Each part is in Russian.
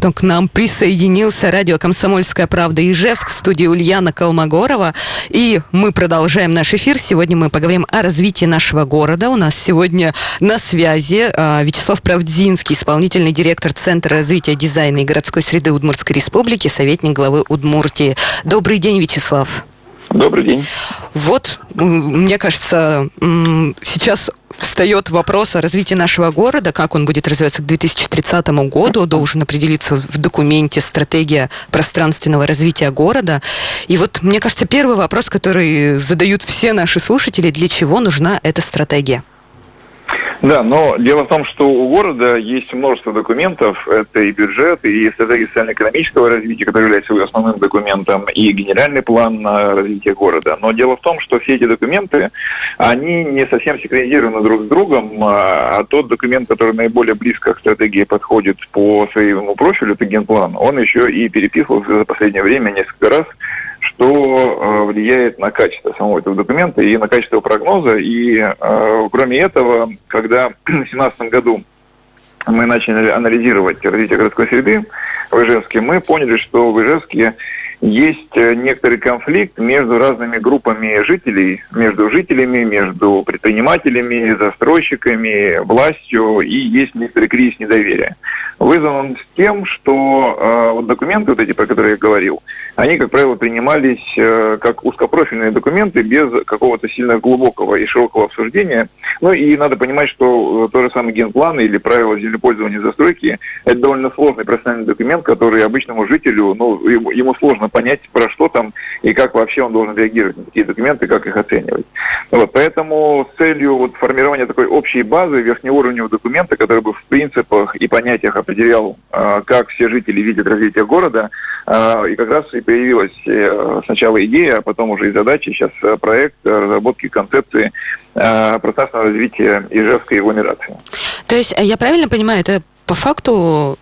кто к нам присоединился. Радио «Комсомольская правда» Ижевск в студии Ульяна Колмогорова. И мы продолжаем наш эфир. Сегодня мы поговорим о развитии нашего города. У нас сегодня на связи а, Вячеслав Правдзинский, исполнительный директор Центра развития дизайна и городской среды Удмуртской республики, советник главы Удмуртии. Добрый день, Вячеслав. Добрый день. Вот, мне кажется, сейчас встает вопрос о развитии нашего города, как он будет развиваться к 2030 году, должен определиться в документе стратегия пространственного развития города. И вот, мне кажется, первый вопрос, который задают все наши слушатели, для чего нужна эта стратегия? Да, но дело в том, что у города есть множество документов. Это и бюджет, и стратегия социально-экономического развития, который является основным документом, и генеральный план на развитие города. Но дело в том, что все эти документы, они не совсем синхронизированы друг с другом, а, а тот документ, который наиболее близко к стратегии подходит по своему профилю, это генплан, он еще и переписывался за последнее время несколько раз что э, влияет на качество самого этого документа и на качество прогноза. И э, кроме этого, когда в 2017 году мы начали анализировать развитие городской среды в Ижевске, мы поняли, что в Ижевске есть э, некоторый конфликт между разными группами жителей, между жителями, между предпринимателями, застройщиками, властью, и есть некоторый кризис недоверия. Вызван он тем, что э, вот документы, вот эти, про которые я говорил, они, как правило, принимались э, как узкопрофильные документы без какого-то сильно глубокого и широкого обсуждения. Ну и надо понимать, что э, тот же самый генплан или правила землепользования застройки – это довольно сложный профессиональный документ, который обычному жителю, ну, ему, ему сложно понять, про что там и как вообще он должен реагировать на такие документы, как их оценивать. Вот, поэтому с целью вот, формирования такой общей базы верхнеуровневого документа, который бы в принципах и понятиях определял, э, как все жители видят развитие города, э, и как раз и появилась э, сначала идея, а потом уже и задача, сейчас проект разработки концепции пространственного развития Ижевской агломерации. То есть, я правильно понимаю, это по факту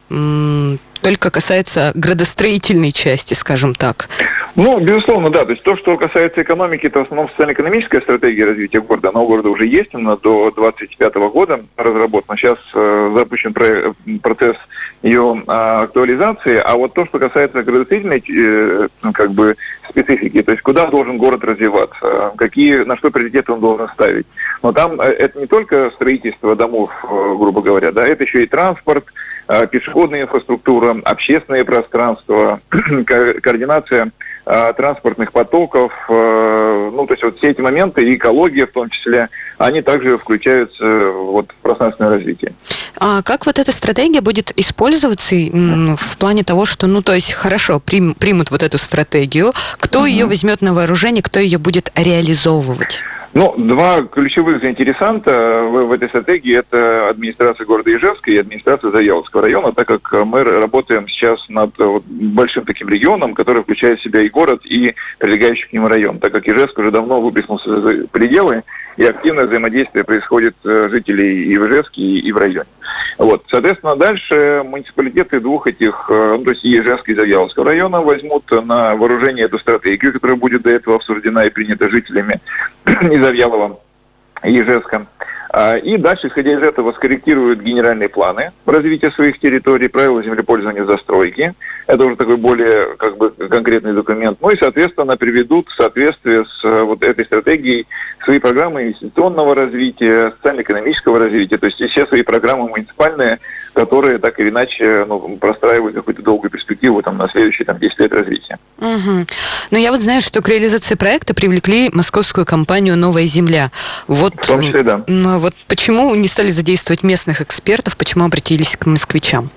только касается градостроительной части, скажем так. Ну, безусловно, да. То есть то, что касается экономики, это в основном социально-экономическая стратегия развития города. Она у города уже есть, она до 2025 года разработана. Сейчас э, запущен про- процесс ее э, актуализации. А вот то, что касается градостроительной э, как бы специфики, то есть куда должен город развиваться, какие, на что приоритеты он должен ставить. Но там э, это не только строительство домов, э, грубо говоря, да, это еще и транспорт, пешеходная инфраструктура, общественное пространство, координация э, транспортных потоков, э, ну, то есть вот все эти моменты, и экология в том числе, они также включаются вот, в пространственное развитие. А как вот эта стратегия будет использоваться в плане того, что, ну, то есть, хорошо, прим, примут вот эту стратегию, кто угу. ее возьмет на вооружение, кто ее будет реализовывать? Ну, два ключевых заинтересанта в, в этой стратегии – это администрация города Ижевска и администрация Завьяловского района, так как мы работаем сейчас над вот, большим таким регионом, который включает в себя и город, и прилегающий к нему район, так как Ижевск уже давно выплеснулся за пределы, и активное взаимодействие происходит э, жителей и в Ижевске, и в районе. Вот. Соответственно, дальше муниципалитеты двух этих, э, ну, то есть и Ижевска, и Завьяловского района возьмут на вооружение эту стратегию, которая будет до этого обсуждена и принята жителями и Завьялова, и Ижевска. А, и дальше, исходя из этого, скорректируют генеральные планы развития своих территорий, правила землепользования застройки. Это уже такой более как бы, конкретный документ. Ну и, соответственно, приведут в соответствие с э, вот этой стратегией свои программы инвестиционного развития, социально-экономического развития, то есть все свои программы муниципальные, которые так или иначе ну, простраивают какую-то долгую перспективу там, на следующие там, 10 лет развития. Угу. Ну, я вот знаю, что к реализации проекта привлекли московскую компанию «Новая земля». Вот, в том числе, да. Ну, вот почему не стали задействовать местных экспертов, почему обратились к москвичам?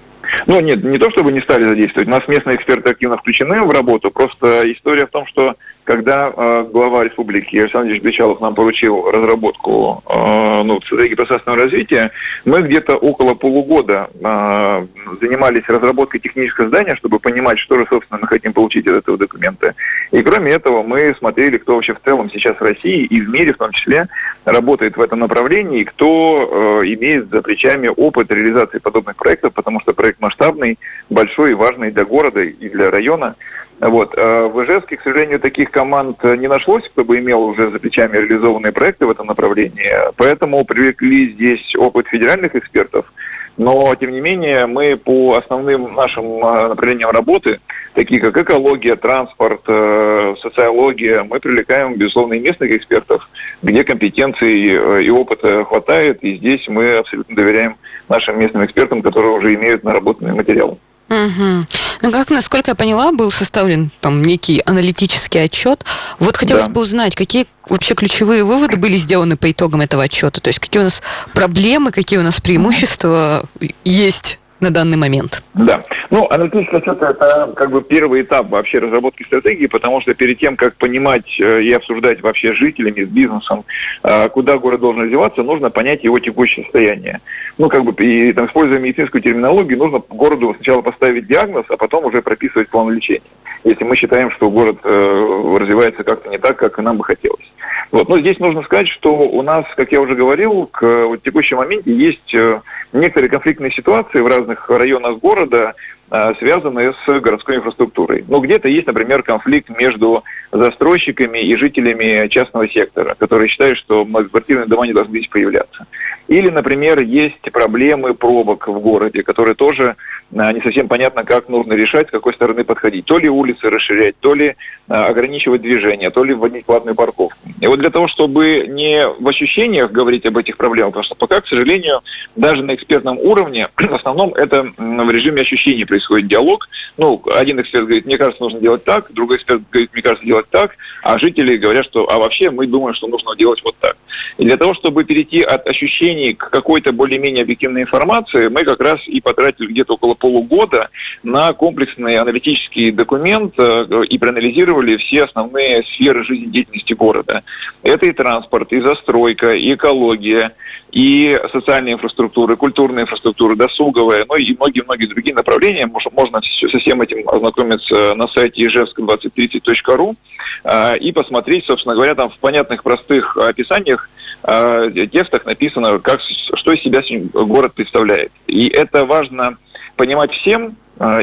Ну, нет, не то, чтобы не стали задействовать. У нас местные эксперты активно включены в работу. Просто история в том, что когда э, глава республики Александр Ильич Бечалов нам поручил разработку э, ну, стратегии пространственного развития, мы где-то около полугода э, занимались разработкой технического здания, чтобы понимать, что же, собственно, мы хотим получить от этого документа. И кроме этого, мы смотрели, кто вообще в целом сейчас в России и в мире в том числе работает в этом направлении, и кто э, имеет за плечами опыт реализации подобных проектов, потому что проект масштабный, большой и важный для города и для района. Вот. А в Ижевске, к сожалению, таких команд не нашлось, кто бы имел уже за плечами реализованные проекты в этом направлении. Поэтому привлекли здесь опыт федеральных экспертов, Но, тем не менее, мы по основным нашим э, направлениям работы, такие как экология, транспорт, э, социология, мы привлекаем, безусловно, и местных экспертов, где компетенции и опыта хватает, и здесь мы абсолютно доверяем нашим местным экспертам, которые уже имеют наработанный материал. Угу. Ну, как, насколько я поняла, был составлен там некий аналитический отчет. Вот хотелось да. бы узнать, какие вообще ключевые выводы были сделаны по итогам этого отчета? То есть какие у нас проблемы, какие у нас преимущества есть на данный момент? Да. Ну, аналитический отчет – это как бы первый этап вообще разработки стратегии, потому что перед тем, как понимать э, и обсуждать вообще с жителями, с бизнесом, э, куда город должен развиваться, нужно понять его текущее состояние. Ну, как бы, и, там, используя медицинскую терминологию, нужно городу сначала поставить диагноз, а потом уже прописывать план лечения, если мы считаем, что город э, развивается как-то не так, как нам бы хотелось. Вот. Но здесь нужно сказать, что у нас, как я уже говорил, к вот, текущему моменте есть э, некоторые конфликтные ситуации в разных районах города, э, связанные с городской инфраструктурой. Ну, где-то есть, например, конфликт между застройщиками и жителями частного сектора, которые считают, что многоквартирные дома не должны здесь появляться. Или, например, есть проблемы пробок в городе, которые тоже а, не совсем понятно, как нужно решать, с какой стороны подходить. То ли улицы расширять, то ли ограничивать движение, то ли вводить платную парковку. И вот для того, чтобы не в ощущениях говорить об этих проблемах, потому что пока, к сожалению, даже на экспертном уровне, в основном это в режиме ощущений происходит диалог. Ну, один эксперт говорит, мне кажется, нужно делать так, другой эксперт говорит, мне кажется, делать так, а жители говорят, что а вообще мы думаем, что нужно делать вот так. И для того, чтобы перейти от ощущений к какой-то более-менее объективной информации, мы как раз и потратили где-то около полугода на комплексный аналитический документ э, и проанализировали все основные сферы жизнедеятельности города. Это и транспорт, и застройка, и экология, и социальная инфраструктура, культурная инфраструктура, досуговая, ну и многие-многие другие направления. Можно со всем этим ознакомиться на сайте ижевск2030.ру э, и посмотреть, собственно говоря, там в понятных, простых описаниях, э, текстах написано, как, что из себя город представляет. И это важно понимать всем,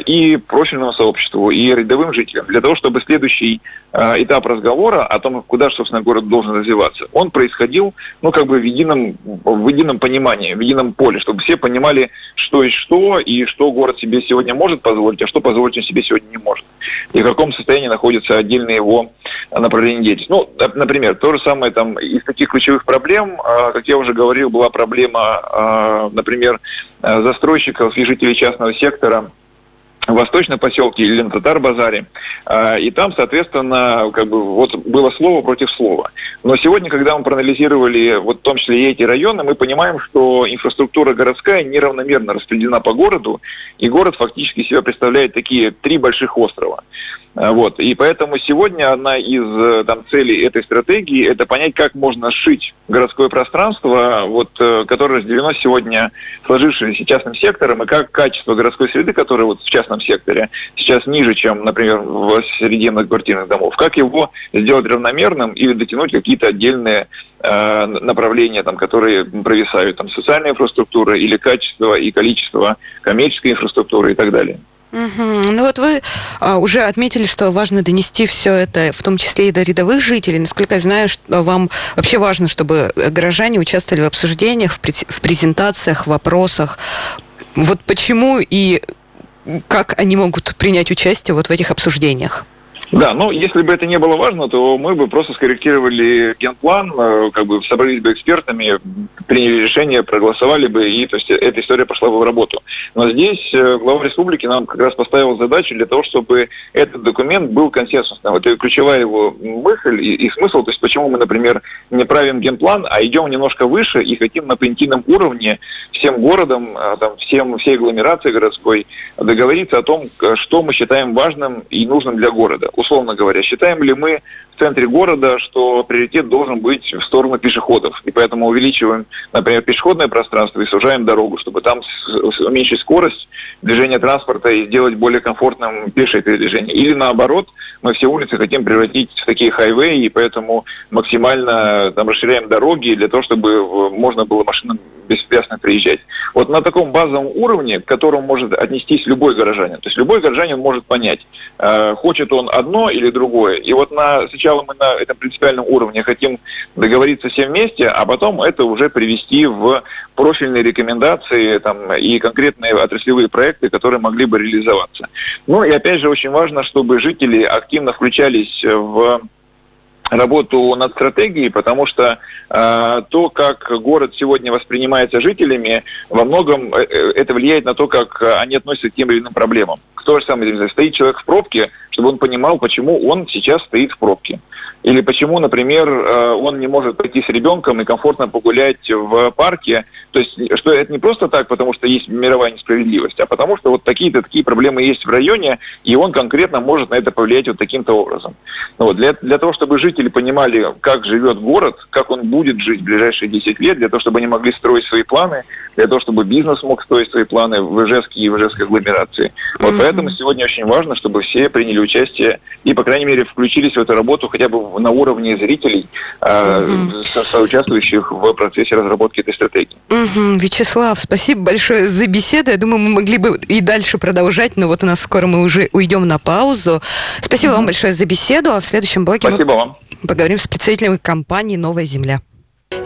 и профильному сообществу, и рядовым жителям, для того, чтобы следующий э, этап разговора о том, куда, собственно, город должен развиваться, он происходил, ну, как бы в едином, в едином понимании, в едином поле, чтобы все понимали, что и что, и что город себе сегодня может позволить, а что позволить он себе сегодня не может. И в каком состоянии находится отдельное его направление деятельности. Ну, например, то же самое там из таких ключевых проблем, э, как я уже говорил, была проблема, например, застройщиков и жителей частного сектора, в Восточном поселке или на Татар-базаре. А, и там, соответственно, как бы вот было слово против слова. Но сегодня, когда мы проанализировали вот в том числе и эти районы, мы понимаем, что инфраструктура городская неравномерно распределена по городу, и город фактически себя представляет такие три больших острова. А, вот. И поэтому сегодня одна из э, там, целей этой стратегии – это понять, как можно сшить городское пространство, вот, э, которое разделено сегодня сложившимся частным сектором, и как качество городской среды, которое вот в частном секторе сейчас ниже, чем, например, в среде многоквартирных домов, как его сделать равномерным или дотянуть какие-то отдельные э, направления, там, которые провисают, там, социальная инфраструктура или качество и количество коммерческой инфраструктуры и так далее. Угу. Ну вот вы а, уже отметили, что важно донести все это, в том числе и до рядовых жителей. Насколько я знаю, что вам вообще важно, чтобы горожане участвовали в обсуждениях, в, в презентациях, в вопросах. Вот почему и как они могут принять участие вот в этих обсуждениях? Да, ну если бы это не было важно, то мы бы просто скорректировали генплан, э, как бы собрались бы экспертами, приняли решение, проголосовали бы, и то есть эта история пошла бы в работу. Но здесь э, глава республики нам как раз поставил задачу для того, чтобы этот документ был консенсусным. Это ключевая его мысль и, и смысл, то есть почему мы, например, не правим генплан, а идем немножко выше и хотим на понятийном уровне всем городам, э, там, всем, всей агломерации городской договориться о том, что мы считаем важным и нужным для города условно говоря, считаем ли мы в центре города, что приоритет должен быть в сторону пешеходов, и поэтому увеличиваем, например, пешеходное пространство и сужаем дорогу, чтобы там уменьшить скорость движения транспорта и сделать более комфортным пешее передвижение. Или наоборот, мы все улицы хотим превратить в такие хайвеи, и поэтому максимально там расширяем дороги для того, чтобы можно было машинам беспрепятственно приезжать. Вот на таком базовом уровне, к которому может отнестись любой горожанин. То есть любой горожанин может понять, э, хочет он одну одно или другое. И вот на, сначала мы на этом принципиальном уровне хотим договориться все вместе, а потом это уже привести в профильные рекомендации там, и конкретные отраслевые проекты, которые могли бы реализоваться. Ну и опять же очень важно, чтобы жители активно включались в работу над стратегией, потому что э, то, как город сегодня воспринимается жителями, во многом э, э это влияет на то, как они относятся к тем или иным проблемам. То же самое, стоит человек в пробке, чтобы он понимал, почему он сейчас стоит в пробке. Или почему, например, э, он не может пойти с ребенком и комфортно погулять в парке. То есть, что это не просто так, потому что есть мировая несправедливость, а потому что вот такие-то такие проблемы есть в районе, и он конкретно может на это повлиять вот таким-то образом. Ну вот, для, для того, чтобы жители понимали, как живет город, как он будет жить в ближайшие 10 лет, для того, чтобы они могли строить свои планы, для того, чтобы бизнес мог строить свои планы в Ижевске и в Ижевской агломерации. Вот mm-hmm. поэтому сегодня очень важно, чтобы все приняли участие и, по крайней мере, включились в эту работу хотя бы на уровне зрителей, угу. со, соучаствующих в процессе разработки этой стратегии. Угу. Вячеслав, спасибо большое за беседу. Я думаю, мы могли бы и дальше продолжать, но вот у нас скоро мы уже уйдем на паузу. Спасибо угу. вам большое за беседу, а в следующем блоке спасибо мы вам. поговорим с представителями компании «Новая земля».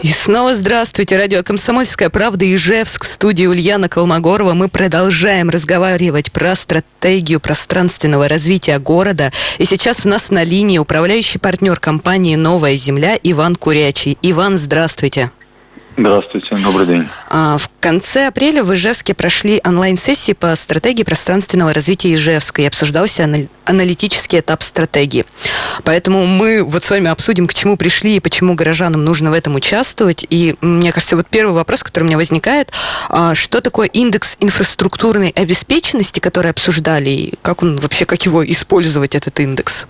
И снова здравствуйте, радио «Комсомольская правда» Ижевск. В студии Ульяна Колмогорова мы продолжаем разговаривать про стратегию пространственного развития города. И сейчас у нас на линии управляющий партнер компании «Новая земля» Иван Курячий. Иван, здравствуйте. Здравствуйте, добрый день. А, в конце апреля в Ижевске прошли онлайн-сессии по стратегии пространственного развития Ижевска и обсуждался аналитический этап стратегии. Поэтому мы вот с вами обсудим, к чему пришли и почему горожанам нужно в этом участвовать. И мне кажется, вот первый вопрос, который у меня возникает, а, что такое индекс инфраструктурной обеспеченности, который обсуждали, и как он вообще, как его использовать, этот индекс?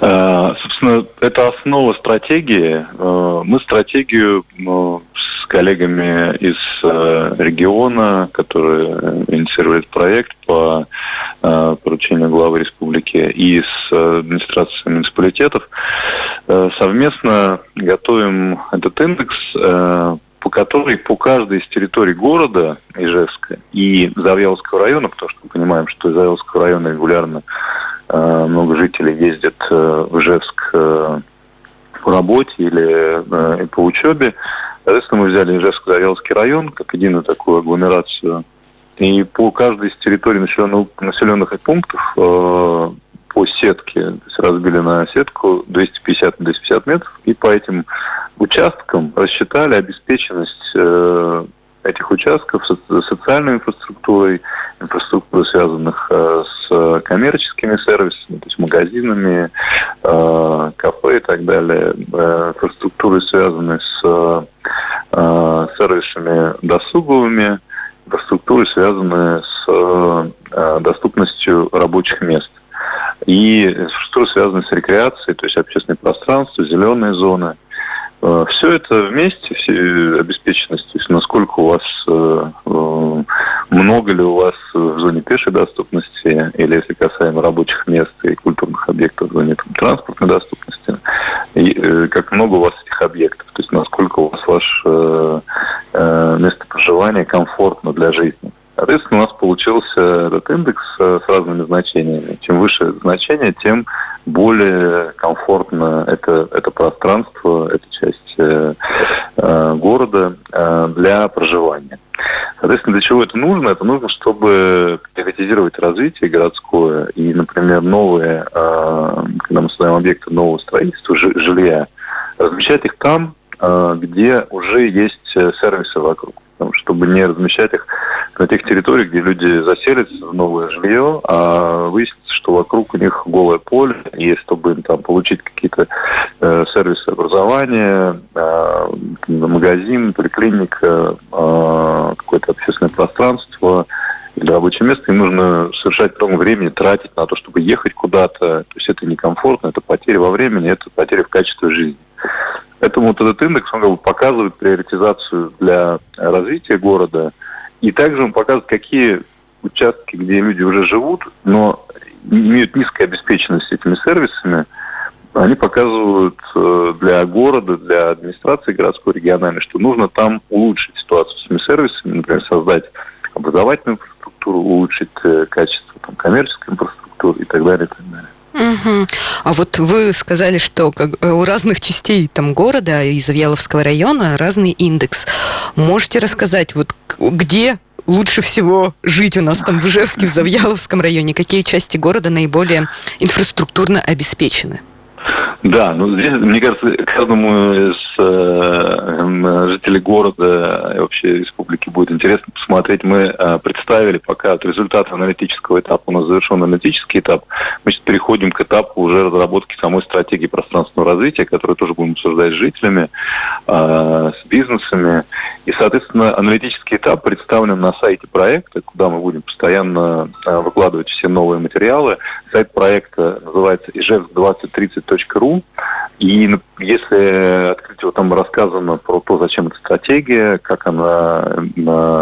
Э, собственно, это основа стратегии. Э, мы стратегию э, с коллегами из региона, которые инициировали проект по поручению главы республики и с администрацией муниципалитетов, совместно готовим этот индекс, по которой по каждой из территорий города Ижевска и Завьяловского района, потому что мы понимаем, что Завьяловского района регулярно много жителей ездят э, в Ижевск э, по работе или по учебе. Соответственно, мы взяли Ижевск-Завелский район как единую такую агломерацию. И по каждой из территорий населенных, населенных пунктов по сетке, то есть разбили на сетку 250 на 250 метров, и по этим участкам рассчитали обеспеченность этих участков социальной инфраструктурой, инфраструктурой, связанных э, с коммерческими сервисами, то есть магазинами, э, кафе и так далее, э, инфраструктурой, связанной с сервисами досуговыми, инфраструктурой, связанной с доступностью рабочих мест. И инфраструктура, связанная с рекреацией, то есть общественное пространство, зеленые зоны – Э, все это вместе, все обеспеченность, то есть насколько у вас, э, э, много ли у вас в зоне пешей доступности, или если касаемо рабочих мест и культурных объектов в зоне транспортной доступности, и как много у вас этих объектов, то есть насколько у вас ваше место проживания комфортно для жизни. Соответственно, у нас получился этот индекс с разными значениями. Чем выше значение, тем более комфортно это, это пространство, эта часть э, э, города э, для проживания. Соответственно, для чего это нужно? Это нужно, чтобы приоритизировать развитие городское и, например, новые, э, когда мы создаем объекты нового строительства жилья, размещать их там, э, где уже есть э, сервисы вокруг чтобы не размещать их на тех территориях, где люди заселятся в новое жилье, а выяснится, что вокруг у них голое поле, и чтобы им там получить какие-то э, сервисы образования, э, магазин, поликлиника, э, какое-то общественное пространство, или рабочее место, им нужно совершать много времени тратить на то, чтобы ехать куда-то. То есть это некомфортно, это потеря во времени, это потеря в качестве жизни. Поэтому вот этот индекс, он как бы показывает приоритизацию для развития города. И также он показывает, какие участки, где люди уже живут, но имеют низкую обеспеченность этими сервисами, они показывают э, для города, для администрации городской, региональной, что нужно там улучшить ситуацию с этими сервисами, например, создать образовательную инфраструктуру, улучшить э, качество там, коммерческой инфраструктуры и так далее, и так далее. Угу. А вот вы сказали, что как, у разных частей там города и Завьяловского района разный индекс. Можете рассказать, вот где лучше всего жить у нас там в Ижевске, в Завьяловском районе? Какие части города наиболее инфраструктурно обеспечены? Да, ну здесь, мне кажется, каждому из э, жителей города и вообще республики будет интересно посмотреть. Мы э, представили пока от результата аналитического этапа, у нас завершен аналитический этап, мы сейчас переходим к этапу уже разработки самой стратегии пространственного развития, которую тоже будем обсуждать с жителями, э, с бизнесами. И, соответственно, аналитический этап представлен на сайте проекта, куда мы будем постоянно э, выкладывать все новые материалы. Сайт проекта называется ижевск2030.ру и если открыть его, там рассказано про то, зачем эта стратегия, как она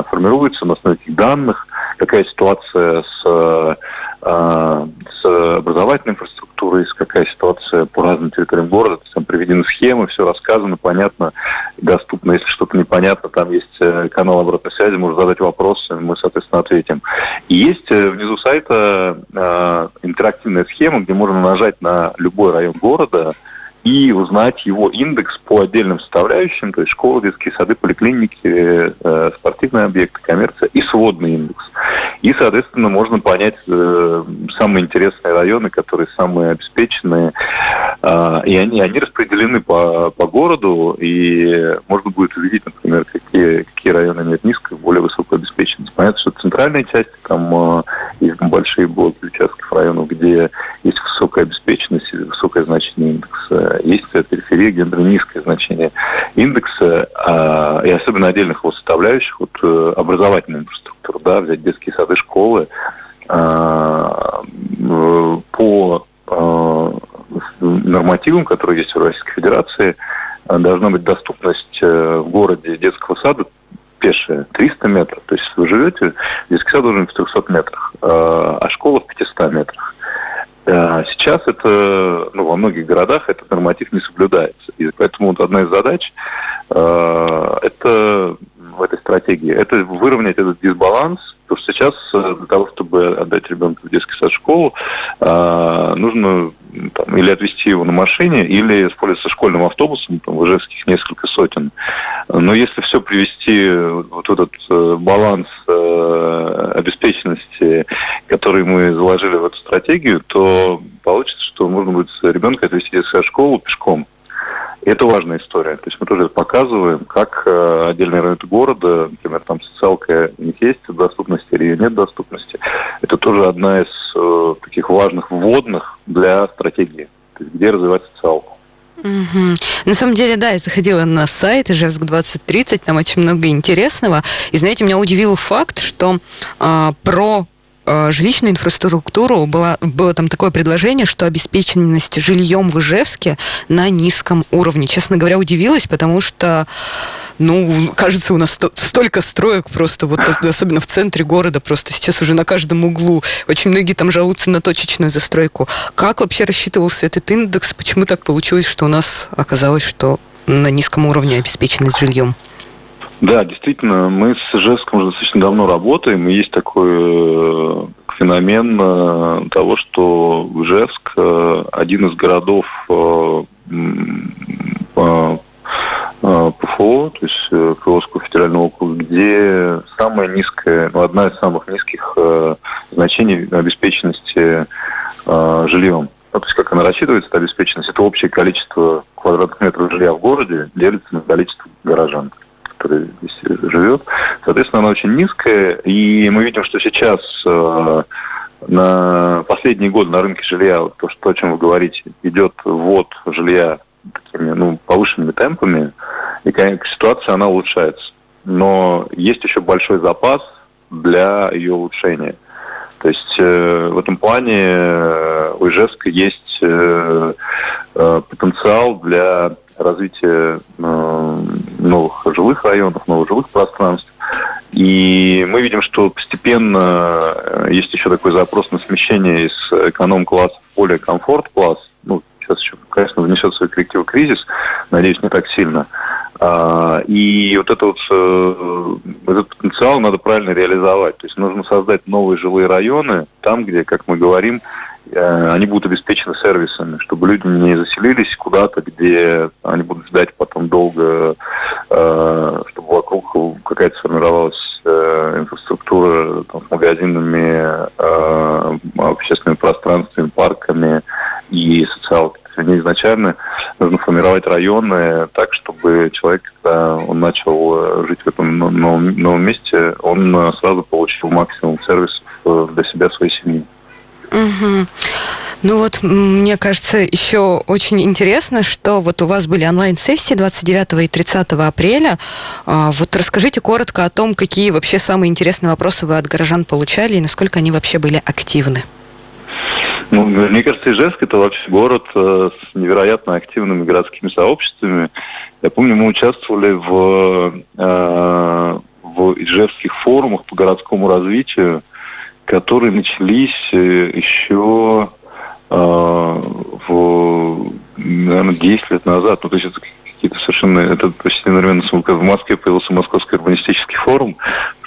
формируется, на основе каких данных, какая ситуация с, а, с образовательной инфраструктурой, какая ситуация по разным территориям города. Там приведены схемы, все рассказано, понятно, доступно. Если что-то непонятно, там есть э, канал обратной связи, можно задать вопросы, мы, соответственно, ответим. И есть э, внизу сайта э, интерактивная схема, где можно нажать на любой район города, и узнать его индекс по отдельным составляющим, то есть школы, детские сады, поликлиники, э, спортивные объекты, коммерция и сводный индекс. И, соответственно, можно понять э, самые интересные районы, которые самые обеспеченные, э, и они, они распределены по, по городу, и можно будет увидеть, например, какие, какие районы имеют низкую, более высокую обеспеченность. Понятно, что центральная часть, там э, есть большие блоки участков районов, где есть высокая обеспеченность высокое значение индекса есть периферия гендерно низкое значение индекса, а, и особенно отдельных его составляющих, вот э, образовательная инфраструктура, да, взять детские сады, школы, а, по а, нормативам, которые есть в Российской Федерации, должна быть доступность э, в городе детского сада пешая 300 метров. То есть вы живете, детский сад должен быть в 300 метрах, а школа в 500 метрах. Сейчас это, ну, во многих городах этот норматив не соблюдается. И поэтому вот одна из задач э, это в этой стратегии, это выровнять этот дисбаланс, что сейчас э, для того, чтобы отдать ребенка в детский сад школу, э, нужно там, или отвезти его на машине, или использоваться школьным автобусом, там, в Ижевских несколько сотен. Но если все привести, вот этот э, баланс обеспеченности, который мы заложили в эту стратегию, то получится, что можно будет ребенка отвезти в школу пешком. Это важная история. То есть мы тоже показываем, как э, отдельные районы города, например, там социалка есть доступности или нет доступности. Это тоже одна из э, таких важных вводных для стратегии. То есть где развивать социалку. Угу. На самом деле, да, я заходила на сайт Ижевск 2030, там очень много интересного. И знаете, меня удивил факт, что э, про жилищную инфраструктуру было, было там такое предложение, что обеспеченность жильем в Ижевске на низком уровне. Честно говоря, удивилась, потому что, ну, кажется, у нас столько строек просто, вот особенно в центре города, просто сейчас уже на каждом углу. Очень многие там жалуются на точечную застройку. Как вообще рассчитывался этот индекс? Почему так получилось, что у нас оказалось, что на низком уровне обеспеченность жильем? Да, действительно, мы с Ижевском уже достаточно давно работаем, и есть такой э, феномен э, того, что Ижевск э, один из городов ПФО, то есть Приволжского федерального округа, где самая низкая, ну, одна из самых низких значений обеспеченности жильем. Ну, то есть как она рассчитывается, эта обеспеченность, это общее количество квадратных метров жилья в городе делится на количество горожан который здесь живет. Соответственно, она очень низкая, и мы видим, что сейчас э, на последние годы на рынке жилья, то, что, о чем вы говорите, идет ввод жилья такими ну, повышенными темпами, и конечно, ситуация она улучшается. Но есть еще большой запас для ее улучшения. То есть э, в этом плане э, у Ижевска есть э, э, потенциал для развития э, новых жилых районов, новых жилых пространств. И мы видим, что постепенно э, есть еще такой запрос на смещение из эконом-класса в более комфорт-класс. Ну, сейчас еще, конечно, внесет свой коррективы кризис, надеюсь, не так сильно. А, и вот это вот, э, этот потенциал надо правильно реализовать. То есть нужно создать новые жилые районы, там, где, как мы говорим, э, они будут обеспечены сервисами, чтобы люди не заселились куда-то, где они будут ждать потом долго, э, чтобы вокруг какая-то сформировалась инфраструктура там, с магазинами, общественными пространствами, парками и социалкой. Они изначально нужно формировать районы так, чтобы человек, когда он начал жить в этом новом, новом месте, он сразу получил максимум сервисов для себя, своей семьи. Угу. Ну вот, мне кажется, еще очень интересно, что вот у вас были онлайн-сессии 29 и 30 апреля. А, вот расскажите коротко о том, какие вообще самые интересные вопросы вы от горожан получали и насколько они вообще были активны. Ну, мне кажется, Ижевск это вообще город э, с невероятно активными городскими сообществами. Я помню, мы участвовали в, э, в ижевских форумах по городскому развитию которые начались э, еще э, в, наверное, 10 лет назад. Ну, то есть это какие-то совершенно... Это почти одновременно в Москве появился Московский урбанистический форум.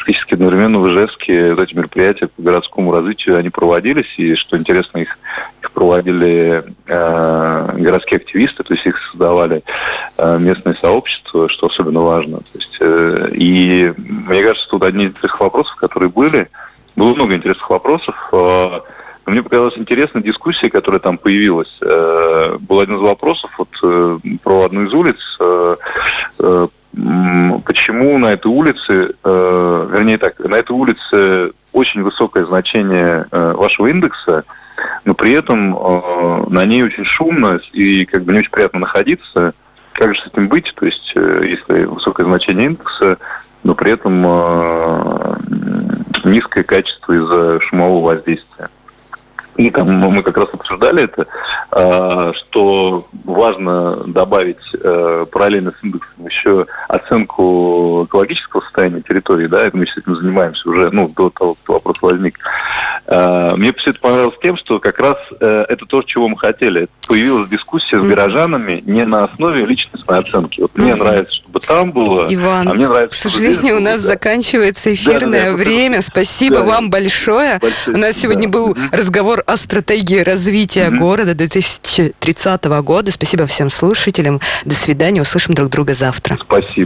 Практически одновременно в Ижевске вот эти мероприятия по городскому развитию, они проводились. И, что интересно, их, их проводили э, городские активисты, то есть их создавали э, местные сообщества, что особенно важно. То есть, э, и мне кажется, тут одни из тех вопросов, которые были, было много интересных вопросов. А, мне показалась интересная дискуссия, которая там появилась. Э, был один из вопросов вот, э, про одну из улиц. Э, почему на этой улице, вернее так, на этой улице очень высокое значение вашего индекса, но при этом на ней очень шумно и как бы не очень приятно находиться. Как же с этим быть? То есть, если высокое значение индекса, но при этом низкое качество из-за шумового воздействия. И там мы как раз обсуждали это, а, что важно добавить э, параллельно с индексом еще оценку экологического состояния территории, да, это мы сейчас этим занимаемся уже, ну, до того, как вопрос возник. А, мне все это понравилось тем, что как раз э, это то, чего мы хотели. Появилась дискуссия с горожанами не на основе личностной оценки. Вот мне нравится, чтобы там было, Иван, а мне нравится, к сожалению, у нас да. заканчивается эфирное да, да, время. Спасибо да, вам большое. большое. У нас сегодня да. был разговор о стратегии развития mm-hmm. города 2030 года. Спасибо всем слушателям. До свидания. Услышим друг друга завтра. Спасибо.